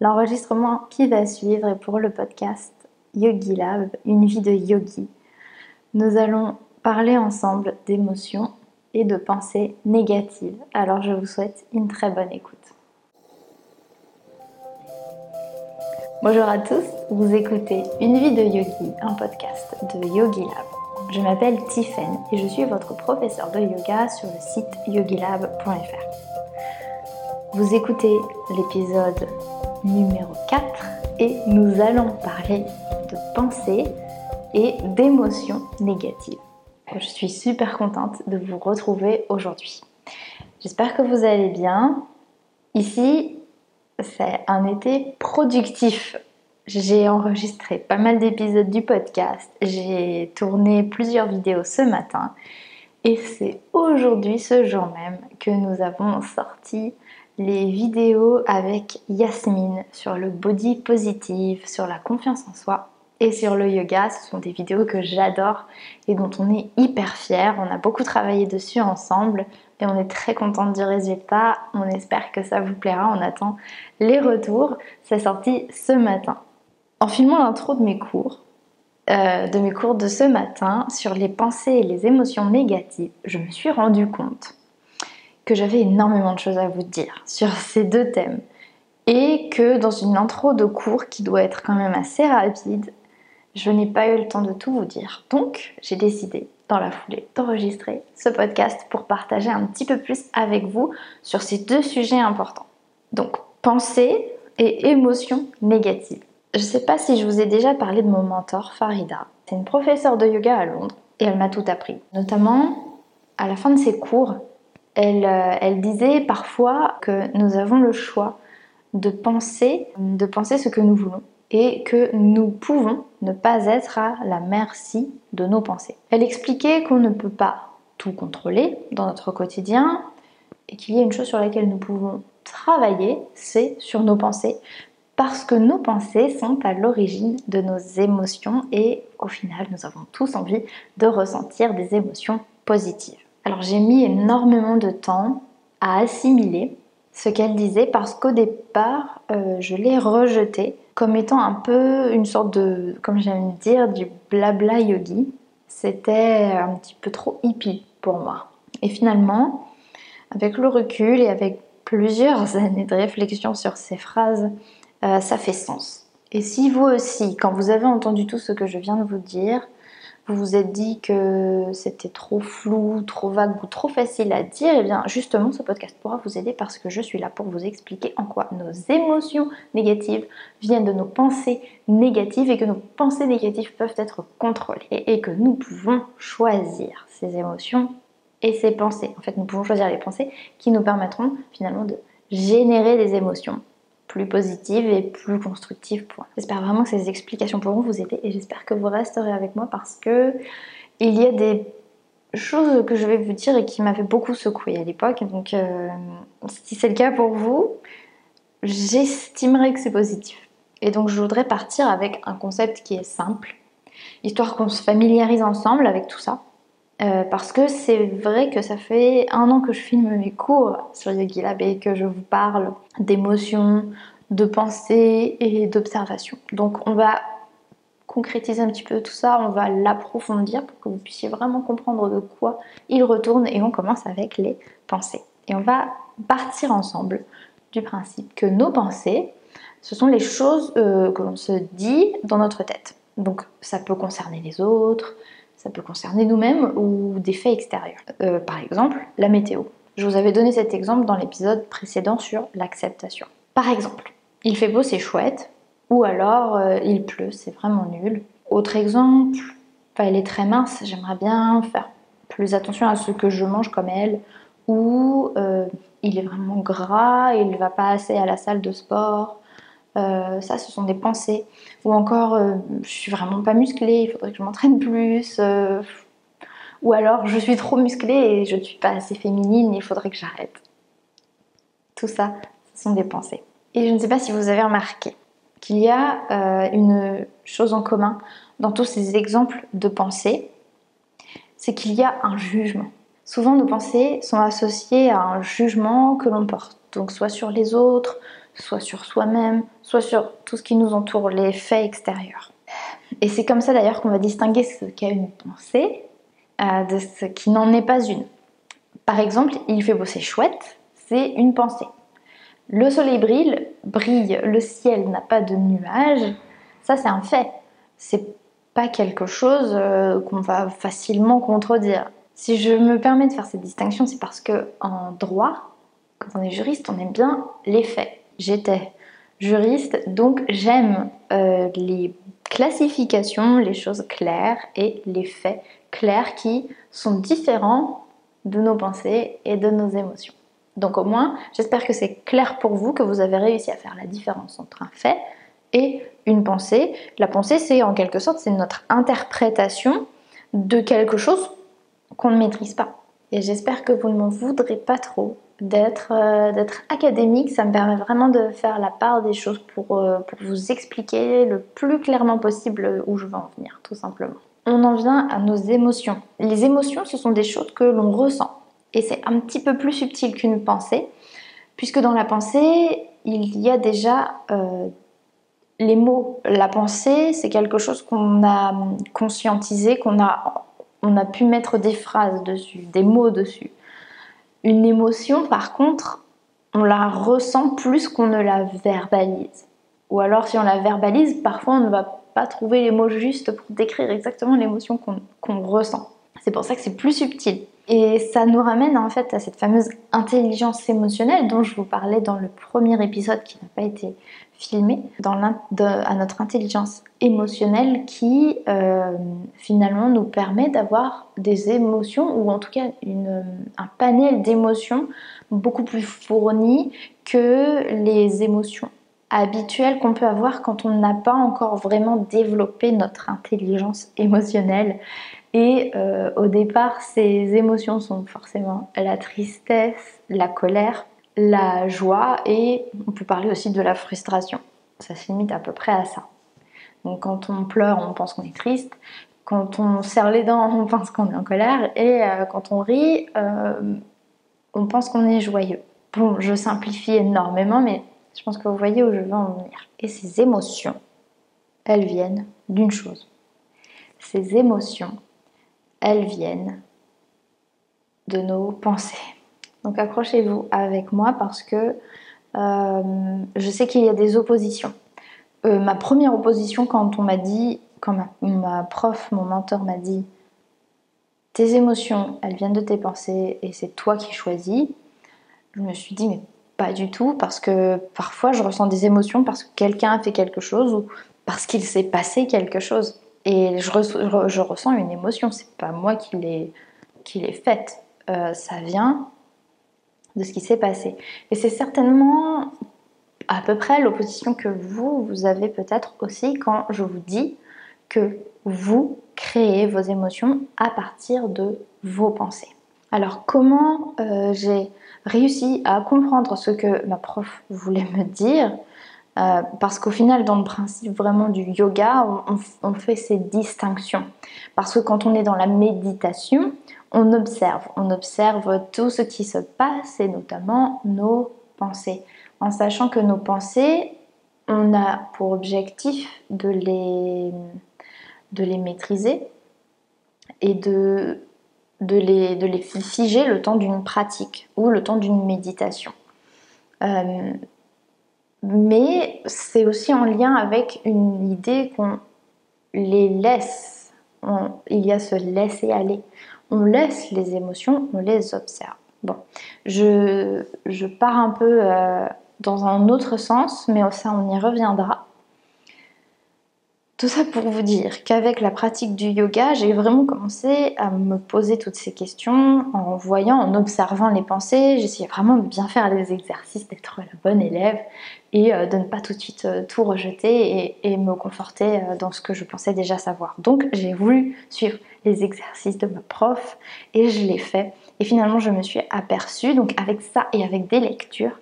L'enregistrement qui va suivre est pour le podcast Yogi Lab, une vie de yogi. Nous allons parler ensemble d'émotions et de pensées négatives. Alors je vous souhaite une très bonne écoute. Bonjour à tous, vous écoutez Une vie de yogi, un podcast de Yogi Lab. Je m'appelle Tiffen et je suis votre professeur de yoga sur le site yogilab.fr. Vous écoutez l'épisode numéro 4 et nous allons parler de pensée et d'émotions négatives. Je suis super contente de vous retrouver aujourd'hui. J'espère que vous allez bien. Ici, c'est un été productif. J'ai enregistré pas mal d'épisodes du podcast, j'ai tourné plusieurs vidéos ce matin et c'est aujourd'hui, ce jour même, que nous avons sorti les vidéos avec Yasmine sur le body positive, sur la confiance en soi et sur le yoga. Ce sont des vidéos que j'adore et dont on est hyper fiers. On a beaucoup travaillé dessus ensemble et on est très contente du résultat. On espère que ça vous plaira. On attend les retours. C'est sorti ce matin. En filmant l'intro de mes cours, euh, de mes cours de ce matin sur les pensées et les émotions négatives, je me suis rendu compte que j'avais énormément de choses à vous dire sur ces deux thèmes et que dans une intro de cours qui doit être quand même assez rapide, je n'ai pas eu le temps de tout vous dire. Donc, j'ai décidé dans la foulée d'enregistrer ce podcast pour partager un petit peu plus avec vous sur ces deux sujets importants. Donc, pensée et émotions négatives. Je ne sais pas si je vous ai déjà parlé de mon mentor Farida. C'est une professeure de yoga à Londres et elle m'a tout appris. Notamment, à la fin de ses cours, euh, elle, disait parfois que nous avons le choix de penser, de penser ce que nous voulons et que nous pouvons ne pas être à la merci de nos pensées. Elle expliquait qu'on ne peut pas tout contrôler dans notre quotidien et qu'il y a une chose sur laquelle nous pouvons travailler, c'est sur nos pensées, parce que nos pensées sont à l'origine de nos émotions et au final nous avons tous envie de ressentir des émotions positives. Alors j'ai mis énormément de temps à assimiler ce qu'elle disait parce qu'au départ, euh, je l'ai rejeté comme étant un peu une sorte de, comme j'aime dire, du blabla yogi. C'était un petit peu trop hippie pour moi. Et finalement, avec le recul et avec plusieurs années de réflexion sur ces phrases, euh, ça fait sens. Et si vous aussi, quand vous avez entendu tout ce que je viens de vous dire, vous vous êtes dit que c'était trop flou, trop vague ou trop facile à dire, et eh bien justement ce podcast pourra vous aider parce que je suis là pour vous expliquer en quoi nos émotions négatives viennent de nos pensées négatives et que nos pensées négatives peuvent être contrôlées et que nous pouvons choisir ces émotions et ces pensées. En fait, nous pouvons choisir les pensées qui nous permettront finalement de générer des émotions plus positive et plus constructive pour J'espère vraiment que ces explications pourront vous aider et j'espère que vous resterez avec moi parce que il y a des choses que je vais vous dire et qui m'avaient beaucoup secoué à l'époque. Donc, euh, si c'est le cas pour vous, j'estimerais que c'est positif. Et donc, je voudrais partir avec un concept qui est simple, histoire qu'on se familiarise ensemble avec tout ça. Euh, parce que c'est vrai que ça fait un an que je filme mes cours sur Yogi Lab et que je vous parle d'émotions, de pensées et d'observations. Donc on va concrétiser un petit peu tout ça, on va l'approfondir pour que vous puissiez vraiment comprendre de quoi il retourne et on commence avec les pensées. Et on va partir ensemble du principe que nos pensées, ce sont les choses euh, que l'on se dit dans notre tête. Donc ça peut concerner les autres, ça peut concerner nous-mêmes ou des faits extérieurs. Euh, par exemple, la météo. Je vous avais donné cet exemple dans l'épisode précédent sur l'acceptation. Par exemple, il fait beau, c'est chouette, ou alors euh, il pleut, c'est vraiment nul. Autre exemple, elle est très mince, j'aimerais bien faire plus attention à ce que je mange comme elle, ou euh, il est vraiment gras, il ne va pas assez à la salle de sport, euh, ça, ce sont des pensées. Ou encore, euh, je suis vraiment pas musclée, il faudrait que je m'entraîne plus. Euh, ou alors, je suis trop musclée et je ne suis pas assez féminine, il faudrait que j'arrête. Tout ça, ce sont des pensées. Et je ne sais pas si vous avez remarqué qu'il y a une chose en commun dans tous ces exemples de pensées, c'est qu'il y a un jugement. Souvent, nos pensées sont associées à un jugement que l'on porte, donc soit sur les autres, soit sur soi-même, soit sur tout ce qui nous entoure, les faits extérieurs. Et c'est comme ça d'ailleurs qu'on va distinguer ce qu'est une pensée euh, de ce qui n'en est pas une. Par exemple, il fait bosser chouette, c'est une pensée. Le soleil brille, brille, le ciel n'a pas de nuages, ça c'est un fait. C'est pas quelque chose euh, qu'on va facilement contredire. Si je me permets de faire cette distinction, c'est parce que en droit, quand on est juriste, on aime bien les faits. J'étais juriste, donc j'aime euh, les classifications, les choses claires et les faits clairs qui sont différents de nos pensées et de nos émotions. Donc au moins, j'espère que c'est clair pour vous, que vous avez réussi à faire la différence entre un fait et une pensée. La pensée, c'est en quelque sorte, c'est notre interprétation de quelque chose qu'on ne maîtrise pas. Et j'espère que vous ne m'en voudrez pas trop d'être euh, d'être académique. Ça me permet vraiment de faire la part des choses pour, euh, pour vous expliquer le plus clairement possible où je veux en venir, tout simplement. On en vient à nos émotions. Les émotions, ce sont des choses que l'on ressent. Et c'est un petit peu plus subtil qu'une pensée, puisque dans la pensée, il y a déjà euh, les mots. La pensée, c'est quelque chose qu'on a conscientisé, qu'on a, on a pu mettre des phrases dessus, des mots dessus. Une émotion, par contre, on la ressent plus qu'on ne la verbalise. Ou alors, si on la verbalise, parfois on ne va pas trouver les mots justes pour décrire exactement l'émotion qu'on ressent. C'est pour ça que c'est plus subtil. Et ça nous ramène en fait à cette fameuse intelligence émotionnelle dont je vous parlais dans le premier épisode qui n'a pas été filmé, à notre intelligence émotionnelle qui euh, finalement nous permet d'avoir des émotions ou en tout cas un panel d'émotions beaucoup plus fourni que les émotions habituelles qu'on peut avoir quand on n'a pas encore vraiment développé notre intelligence émotionnelle et euh, au départ, ces émotions sont forcément la tristesse, la colère, la joie et on peut parler aussi de la frustration. Ça se limite à peu près à ça. Donc quand on pleure, on pense qu'on est triste. Quand on serre les dents, on pense qu'on est en colère. Et euh, quand on rit, euh, on pense qu'on est joyeux. Bon, je simplifie énormément, mais je pense que vous voyez où je veux en venir. Et ces émotions, elles viennent d'une chose. Ces émotions, elles viennent de nos pensées. Donc accrochez-vous avec moi parce que euh, je sais qu'il y a des oppositions. Euh, ma première opposition quand on m'a dit, quand ma, prof, mon mentor m'a dit tes émotions, elles viennent de tes pensées et c'est toi qui choisis, je me suis dit mais pas du tout parce que parfois je ressens des émotions parce que quelqu'un a fait quelque chose ou parce qu'il s'est passé quelque chose. Et je, ressens une émotion, c'est pas moi qui l'ai faite. Euh, ça vient de ce qui s'est passé. Et c'est certainement à peu près l'opposition que vous, vous avez peut-être aussi quand je vous dis que vous créez vos émotions à partir de vos pensées. Alors comment euh, j'ai réussi à comprendre ce que ma prof voulait me dire euh, parce qu'au final, dans le principe vraiment du yoga, on, fait ces distinctions. Parce que quand on est dans la méditation, on observe. On observe tout ce qui se passe et notamment nos pensées. En sachant que nos pensées, on a pour objectif de les, de les maîtriser et de, de, les, de les figer le temps d'une pratique ou le temps d'une méditation. Euh, mais c'est aussi en lien avec une idée qu'on les laisse. il y a ce laisser aller. On laisse les émotions, on les observe. Bon, je, je pars un peu euh, dans un autre sens, mais ça on y reviendra. Tout ça pour vous dire qu'avec la pratique du yoga, j'ai vraiment commencé à me poser toutes ces questions en voyant, en observant les pensées. J'essayais vraiment de bien faire les exercices, d'être la bonne élève et euh, de ne pas tout de suite euh, tout rejeter et, me conforter euh, dans ce que je pensais déjà savoir. Donc j'ai voulu suivre les exercices de ma prof et je l'ai fait. Et finalement, je me suis aperçue, donc avec ça et avec des lectures,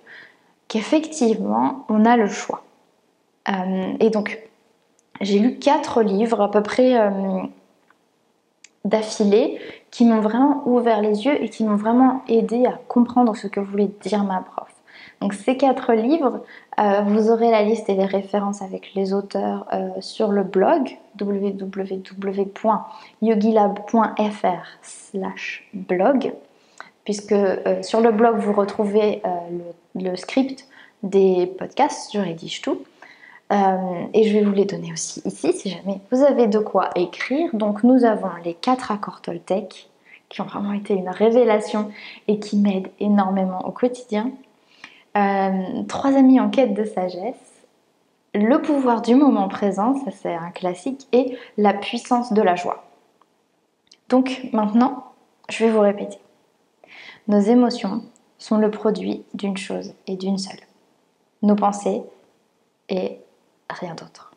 qu'effectivement, on a le choix. et donc, j'ai lu quatre livres à peu près d'affilée qui m'ont vraiment ouvert les yeux et qui m'ont vraiment aidé à comprendre ce que voulait dire ma prof. Donc ces quatre livres, euh, vous aurez la liste et les références avec les auteurs euh, sur le blog www.yogilab.fr blog puisque euh, sur le blog vous retrouvez le, script des podcasts, je rédige tout. et je vais vous les donner aussi ici si jamais vous avez de quoi écrire. Donc nous avons les quatre accords Toltec qui ont vraiment été une révélation et qui m'aident énormément au quotidien. Euh, trois amis en quête de sagesse, le pouvoir du moment présent, ça c'est un classique, et la puissance de la joie. Donc maintenant, je vais vous répéter. Nos émotions sont le produit d'une chose et d'une seule. Nos pensées et rien d'autre.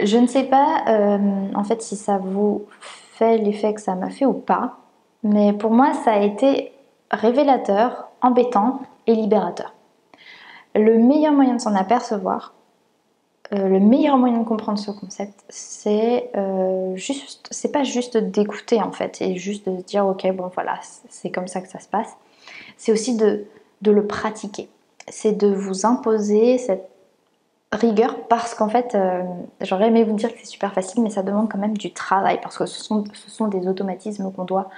Je ne sais pas euh, en fait si ça vous fait l'effet que ça m'a fait ou pas, mais pour moi ça a été révélateur, embêtant et libérateur. Le meilleur moyen de s'en apercevoir, euh, le meilleur moyen de comprendre ce concept, c'est euh, juste, c'est pas juste d'écouter en fait et juste de dire ok bon voilà c'est comme ça que ça se passe. C'est aussi de, de le pratiquer. C'est de vous imposer cette rigueur parce qu'en fait, euh, j'aurais aimé vous dire que c'est super facile, mais ça demande quand même du travail parce que ce sont, ce sont des automatismes qu'on doit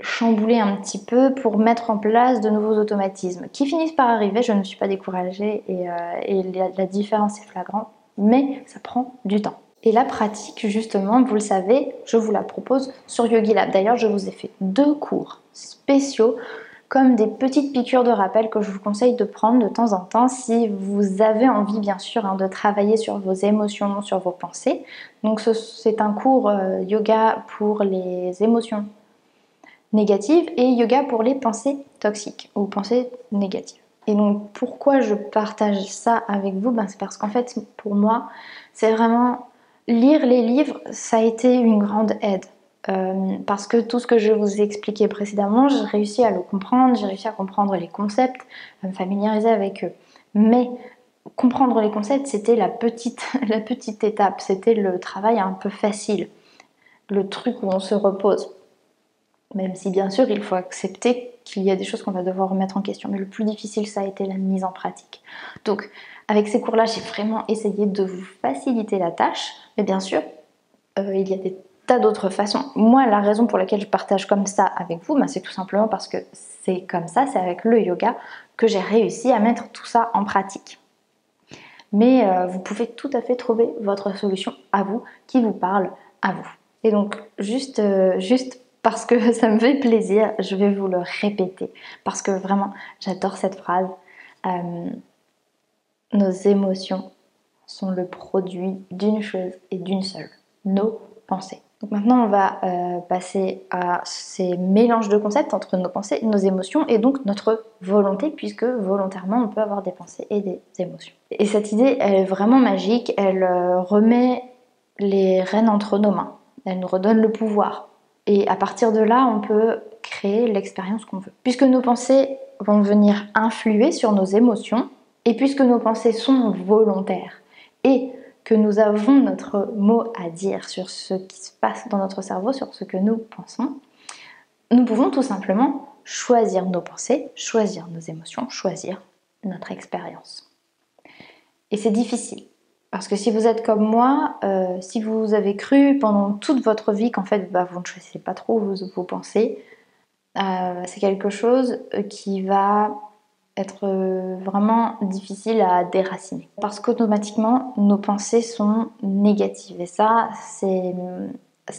chambouler un petit peu pour mettre en place de nouveaux automatismes qui finissent par arriver. Je ne suis pas découragée et, euh, la, différence est flagrante, mais ça prend du temps. Et la pratique, justement, vous le savez, je vous la propose sur Yogi Lab. D'ailleurs, je vous ai fait deux cours spéciaux comme des petites piqûres de rappel que je vous conseille de prendre de temps en temps si vous avez envie bien sûr hein, de travailler sur vos émotions, sur vos pensées. Donc c'est un cours euh, yoga pour les émotions négatives et yoga pour les pensées toxiques ou pensées négatives. Et donc pourquoi je partage ça avec vous? Ben, C'est parce qu'en fait pour moi c'est vraiment lire les livres ça a été une grande aide. Euh, parce que tout ce que je vous ai expliqué précédemment, j'ai réussi à le comprendre, j'ai réussi à comprendre les concepts, à me familiariser avec eux. Mais comprendre les concepts, c'était la petite, la petite étape, c'était le travail un peu facile, le truc où on se repose. Même si bien sûr il faut accepter qu'il y a des choses qu'on va devoir remettre en question. Mais le plus difficile, ça a été la mise en pratique. Donc avec ces cours-là, j'ai vraiment essayé de vous faciliter la tâche. Mais bien sûr, euh, il y a des tas d'autres façons. Moi, la raison pour laquelle je partage comme ça avec vous, ben, c'est tout simplement parce que c'est comme ça, c'est avec le yoga que j'ai réussi à mettre tout ça en pratique. Mais euh, vous pouvez tout à fait trouver votre solution à vous, qui vous parle à vous. Et donc, juste, euh, juste parce que ça me fait plaisir, je vais vous le répéter. Parce que vraiment, j'adore cette phrase. Euh, nos émotions sont le produit d'une chose et d'une seule, nos pensées. Donc maintenant, on va euh, passer à ces mélanges de concepts entre nos pensées, nos émotions et donc notre volonté, puisque volontairement, on peut avoir des pensées et des émotions. Et cette idée, elle est vraiment magique, elle euh, remet les rênes entre nos mains, elle nous redonne le pouvoir. Et à partir de là, on peut créer l'expérience qu'on veut. Puisque nos pensées vont venir influer sur nos émotions, et puisque nos pensées sont volontaires, et que nous avons notre mot à dire sur ce qui se passe dans notre cerveau, sur ce que nous pensons, nous pouvons tout simplement choisir nos pensées, choisir nos émotions, choisir notre expérience. Et c'est difficile. Parce que si vous êtes comme moi, euh, si vous avez cru pendant toute votre vie qu'en fait bah, vous ne choisissez pas trop vos, pensées, euh, c'est quelque chose qui va être euh, vraiment difficile à déraciner. Parce qu'automatiquement, nos pensées sont négatives. Et ça, c'est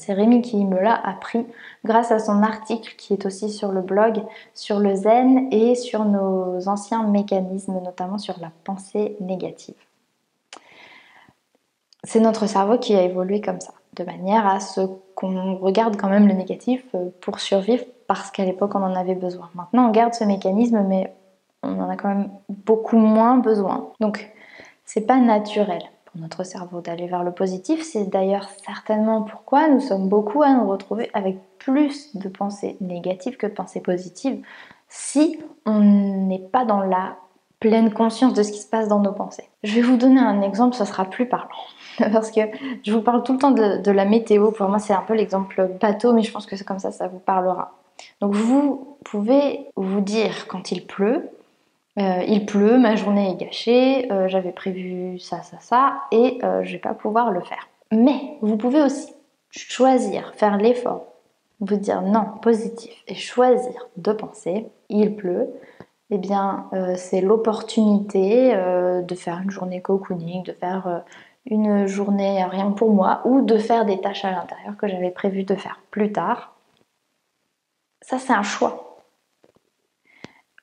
Rémi qui me l'a appris grâce à son article qui est aussi sur le blog, sur le zen et sur nos anciens mécanismes, notamment sur la pensée négative. C'est notre cerveau qui a évolué comme ça, de manière à ce qu'on regarde quand même le négatif euh, pour survivre parce qu'à l'époque on en avait besoin. Maintenant on garde ce mécanisme mais on en a quand même beaucoup moins besoin. Donc, c'est pas naturel pour notre cerveau d'aller vers le positif. C'est d'ailleurs certainement pourquoi nous sommes beaucoup à nous retrouver avec plus de pensées négatives que de pensées positives si on n'est pas dans la pleine conscience de ce qui se passe dans nos pensées. Je vais vous donner un exemple, ça sera plus parlant. Parce que je vous parle tout le temps de, la météo. Pour moi, c'est un peu l'exemple bateau, mais je pense que c'est comme ça, ça vous parlera. Donc vous pouvez vous dire quand il pleut, euh, il pleut, ma journée est gâchée, euh, j'avais prévu ça, ça, ça, et euh, je vais pas pouvoir le faire. Mais vous pouvez aussi choisir, faire l'effort, vous dire non, positif, et choisir de penser, il pleut, eh bien c'est l'opportunité de faire une journée cocooning, de faire une journée rien pour moi, ou de faire des tâches à l'intérieur que j'avais prévu de faire plus tard. Ça c'est un choix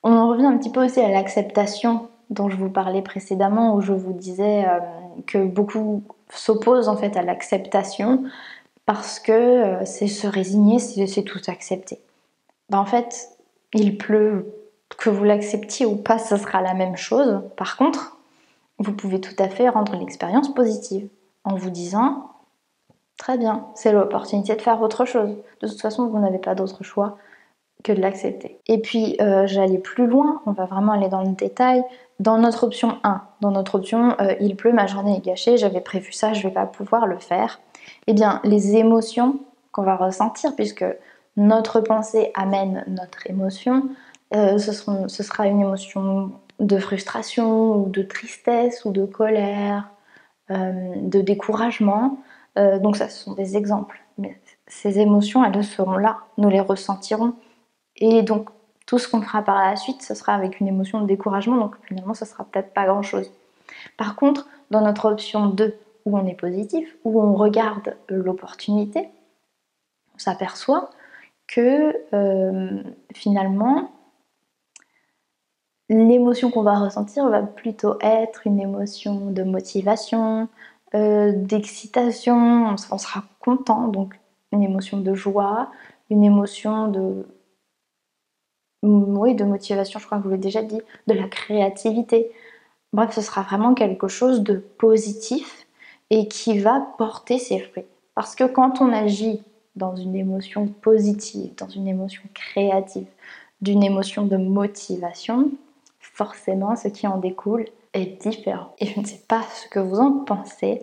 on revient un petit peu aussi à l'acceptation dont je vous parlais précédemment, où je vous disais euh, que beaucoup s'opposent en fait à l'acceptation parce que euh, c'est se résigner, c'est tout accepter. Ben, en fait, il pleut, que vous l'acceptiez ou pas, ce sera la même chose. Par contre, vous pouvez tout à fait rendre l'expérience positive en vous disant très bien, c'est l'opportunité de faire autre chose. De toute façon, vous n'avez pas d'autre choix que de l'accepter. Et puis euh, j'allais plus loin, on va vraiment aller dans le détail. Dans notre option 1, dans notre option euh, il pleut, ma journée est gâchée, j'avais prévu ça, je vais pas pouvoir le faire. Eh bien, les émotions qu'on va ressentir, puisque notre pensée amène notre émotion, euh, ce, sera une émotion de frustration ou de tristesse ou de colère, de découragement. donc ça, ce sont des exemples. Mais ces émotions, elles seront là, nous les ressentirons. Et donc, tout ce qu'on fera par la suite, ce sera avec une émotion de découragement, donc finalement, ça sera peut-être pas grand-chose. Par contre, dans notre option 2, où on est positif, où on regarde l'opportunité, on s'aperçoit que euh, finalement, l'émotion qu'on va ressentir va plutôt être une émotion de motivation, euh, d'excitation, on sera content, donc une émotion de joie, une émotion de oui, de motivation, je crois que vous l'avez déjà dit, de la créativité. Bref, ce sera vraiment quelque chose de positif et qui va porter ses fruits. Parce que quand on agit dans une émotion positive, dans une émotion créative, d'une émotion de motivation, forcément ce qui en découle est différent. Et je ne sais pas ce que vous en pensez,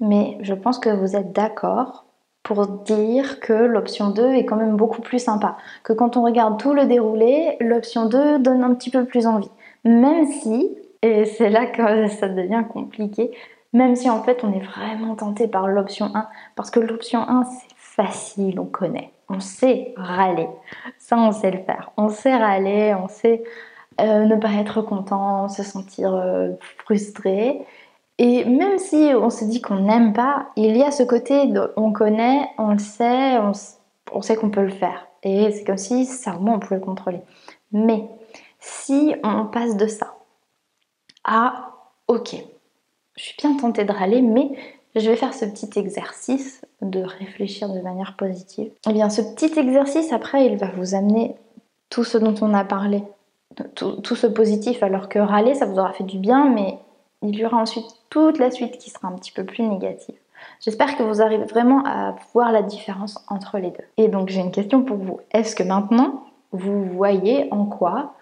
mais je pense que vous êtes d'accord pour dire que l'option 2 est quand même beaucoup plus sympa. Que quand on regarde tout le déroulé, l'option 2 donne un petit peu plus envie. Même si, et c'est là que ça devient compliqué, même si en fait on est vraiment tenté par l'option 1, parce que l'option 1 c'est facile, on connaît, on sait râler, ça on sait le faire, on sait râler, on sait euh, ne pas être content, se sentir euh, frustré, et même si on se dit qu'on n'aime pas, il y a ce côté on connaît, on le sait, on, sait qu'on peut le faire. Et c'est comme si ça au moins on pouvait le contrôler. Mais si on passe de ça à ok, je suis bien tentée de râler, mais je vais faire ce petit exercice de réfléchir de manière positive. Et eh bien ce petit exercice après il va vous amener tout ce dont on a parlé, tout, ce positif, alors que râler ça vous aura fait du bien, mais il y aura ensuite toute la suite qui sera un petit peu plus négative. J'espère que vous arrivez vraiment à voir la différence entre les deux. Et donc j'ai une question pour vous. Est-ce que maintenant vous voyez en quoi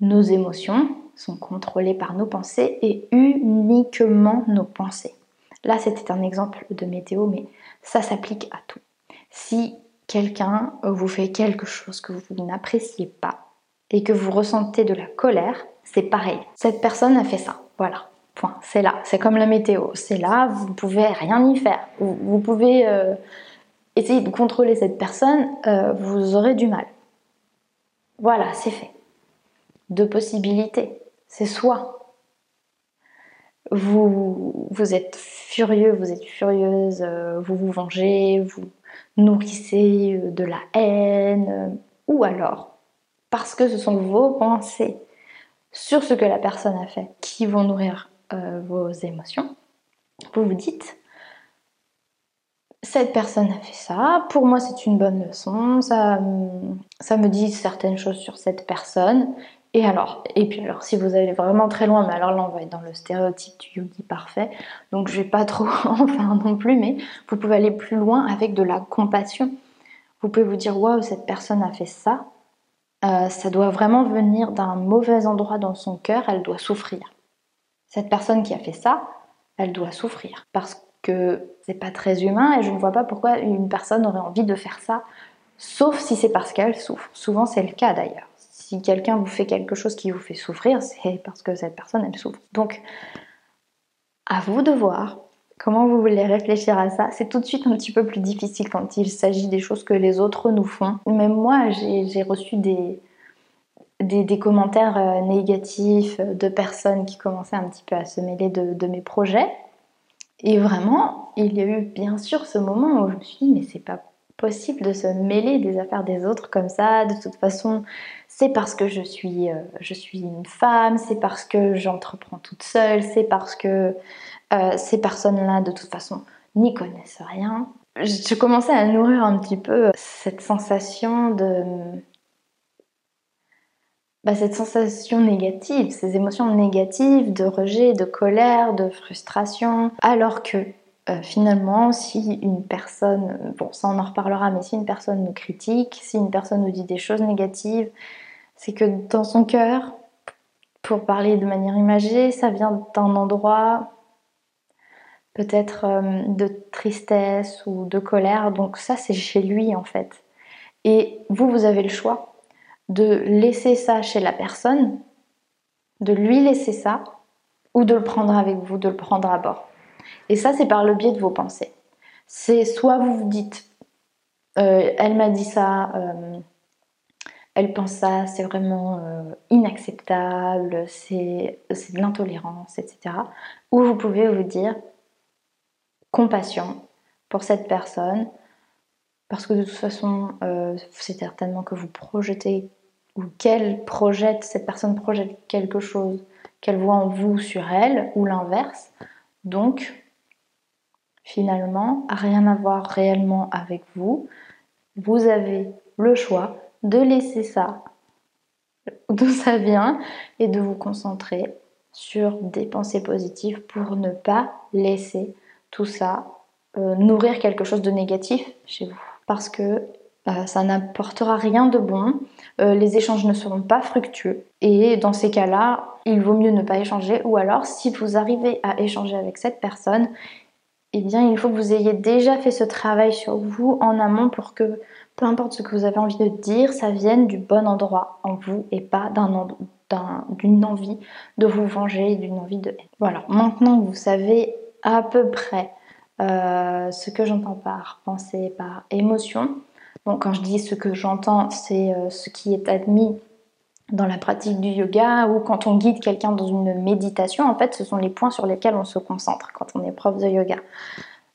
nos émotions sont contrôlées par nos pensées et uniquement nos pensées? Là c'était un exemple de météo, mais ça s'applique à tout. Si quelqu'un vous fait quelque chose que vous n'appréciez pas et que vous ressentez de la colère, c'est pareil. Cette personne a fait ça. Voilà. Point. C'est là. C'est comme la météo. C'est là. Vous ne pouvez rien y faire. Vous, pouvez euh, essayer de contrôler cette personne. Euh, vous aurez du mal. Voilà, c'est fait. Deux possibilités. C'est soit vous, êtes furieux, vous êtes furieuse, euh, vous vous vengez, vous nourrissez de la haine, ou alors parce que ce sont vos pensées sur ce que la personne a fait qui vont nourrir euh, vos émotions, vous vous dites cette personne a fait ça, pour moi c'est une bonne leçon, ça, ça me dit certaines choses sur cette personne. Et alors, et puis alors, si vous allez vraiment très loin, mais alors là on va être dans le stéréotype du yogi parfait, donc je vais pas trop en faire non plus, mais vous pouvez aller plus loin avec de la compassion. Vous pouvez vous dire waouh, cette personne a fait ça, euh, ça doit vraiment venir d'un mauvais endroit dans son cœur, elle doit souffrir cette personne qui a fait ça, elle doit souffrir parce que c'est pas très humain et je ne vois pas pourquoi une personne aurait envie de faire ça sauf si c'est parce qu'elle souffre. Souvent c'est le cas d'ailleurs. Si quelqu'un vous fait quelque chose qui vous fait souffrir, c'est parce que cette personne elle souffre. Donc à vous de voir comment vous voulez réfléchir à ça? C'est tout de suite un petit peu plus difficile quand il s'agit des choses que les autres nous font. Même moi j'ai reçu des, commentaires euh, négatifs de personnes qui commençaient un petit peu à se mêler de, mes projets. Et vraiment, il y a eu bien sûr ce moment où je me suis dit, mais c'est pas possible de se mêler des affaires des autres comme ça. De toute façon, c'est parce que je suis, euh, je suis une femme, c'est parce que j'entreprends toute seule, c'est parce que euh, ces personnes-là, de toute façon, n'y connaissent rien. Je commençais à nourrir un petit peu cette sensation de bah, cette sensation négative, ces émotions négatives de rejet, de colère, de frustration, alors que euh, finalement, si une personne, bon ça on en reparlera, mais si une personne nous critique, si une personne nous dit des choses négatives, c'est que dans son cœur, pour parler de manière imagée, ça vient d'un endroit peut-être euh, de tristesse ou de colère, donc ça c'est chez lui en fait. Et vous, vous avez le choix de laisser ça chez la personne, de lui laisser ça, ou de le prendre avec vous, de le prendre à bord. Et ça, c'est par le biais de vos pensées. C'est soit vous vous dites, euh, elle m'a dit ça, euh, elle pense ça, c'est vraiment inacceptable, c'est de l'intolérance, etc. Ou vous pouvez vous dire, compassion pour cette personne, parce que de toute façon, c'est certainement que vous projetez ou qu'elle projette, cette personne projette quelque chose qu'elle voit en vous sur elle, ou l'inverse. Donc, finalement, rien à voir réellement avec vous. Vous avez le choix de laisser ça d'où ça vient et de vous concentrer sur des pensées positives pour ne pas laisser tout ça euh, nourrir quelque chose de négatif chez vous. Parce que euh, ça n'apportera rien de bon, euh, les échanges ne seront pas fructueux. Et dans ces cas-là, il vaut mieux ne pas échanger. Ou alors si vous arrivez à échanger avec cette personne, eh bien il faut que vous ayez déjà fait ce travail sur vous en amont pour que peu importe ce que vous avez envie de dire, ça vienne du bon endroit en vous et pas d'une envie de vous venger, d'une envie de Voilà, maintenant que vous savez à peu près euh, ce que j'entends par pensée, par émotion, Bon, quand je dis ce que j'entends, c'est euh, ce qui est admis dans la pratique du yoga ou quand on guide quelqu'un dans une méditation, en fait, ce sont les points sur lesquels on se concentre quand on est prof de yoga.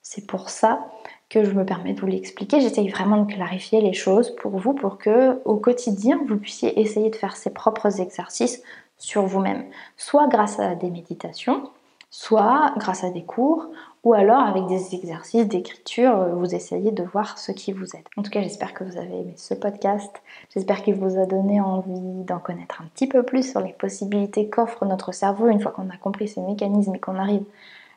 C'est pour ça que je me permets de vous l'expliquer. J'essaye vraiment de clarifier les choses pour vous, pour que au quotidien, vous puissiez essayer de faire ces propres exercices sur vous-même, soit grâce à des méditations, soit grâce à des cours, ou alors avec des exercices d'écriture, euh, vous essayez de voir ce qui vous aide. En tout cas, j'espère que vous avez aimé ce podcast. J'espère qu'il vous a donné envie d'en connaître un petit peu plus sur les possibilités qu'offre notre cerveau une fois qu'on a compris ces mécanismes et qu'on arrive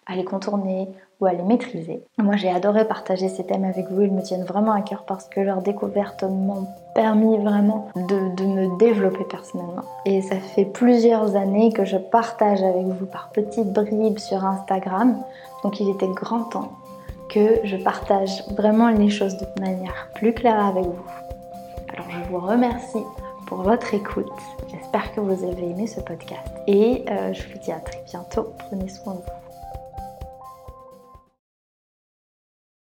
à les contourner ou à les maîtriser. Moi j'ai adoré partager ces thèmes avec vous, ils me tiennent vraiment à cœur parce que leurs découvertes m'ont permis vraiment de, de, me développer personnellement. Et ça fait plusieurs années que je partage avec vous par petites bribes sur Instagram, donc il était grand temps que je partage vraiment les choses de manière plus claire avec vous. Alors je vous remercie pour votre écoute. J'espère que vous avez aimé ce podcast et euh, je vous dis à très bientôt. Prenez soin de vous.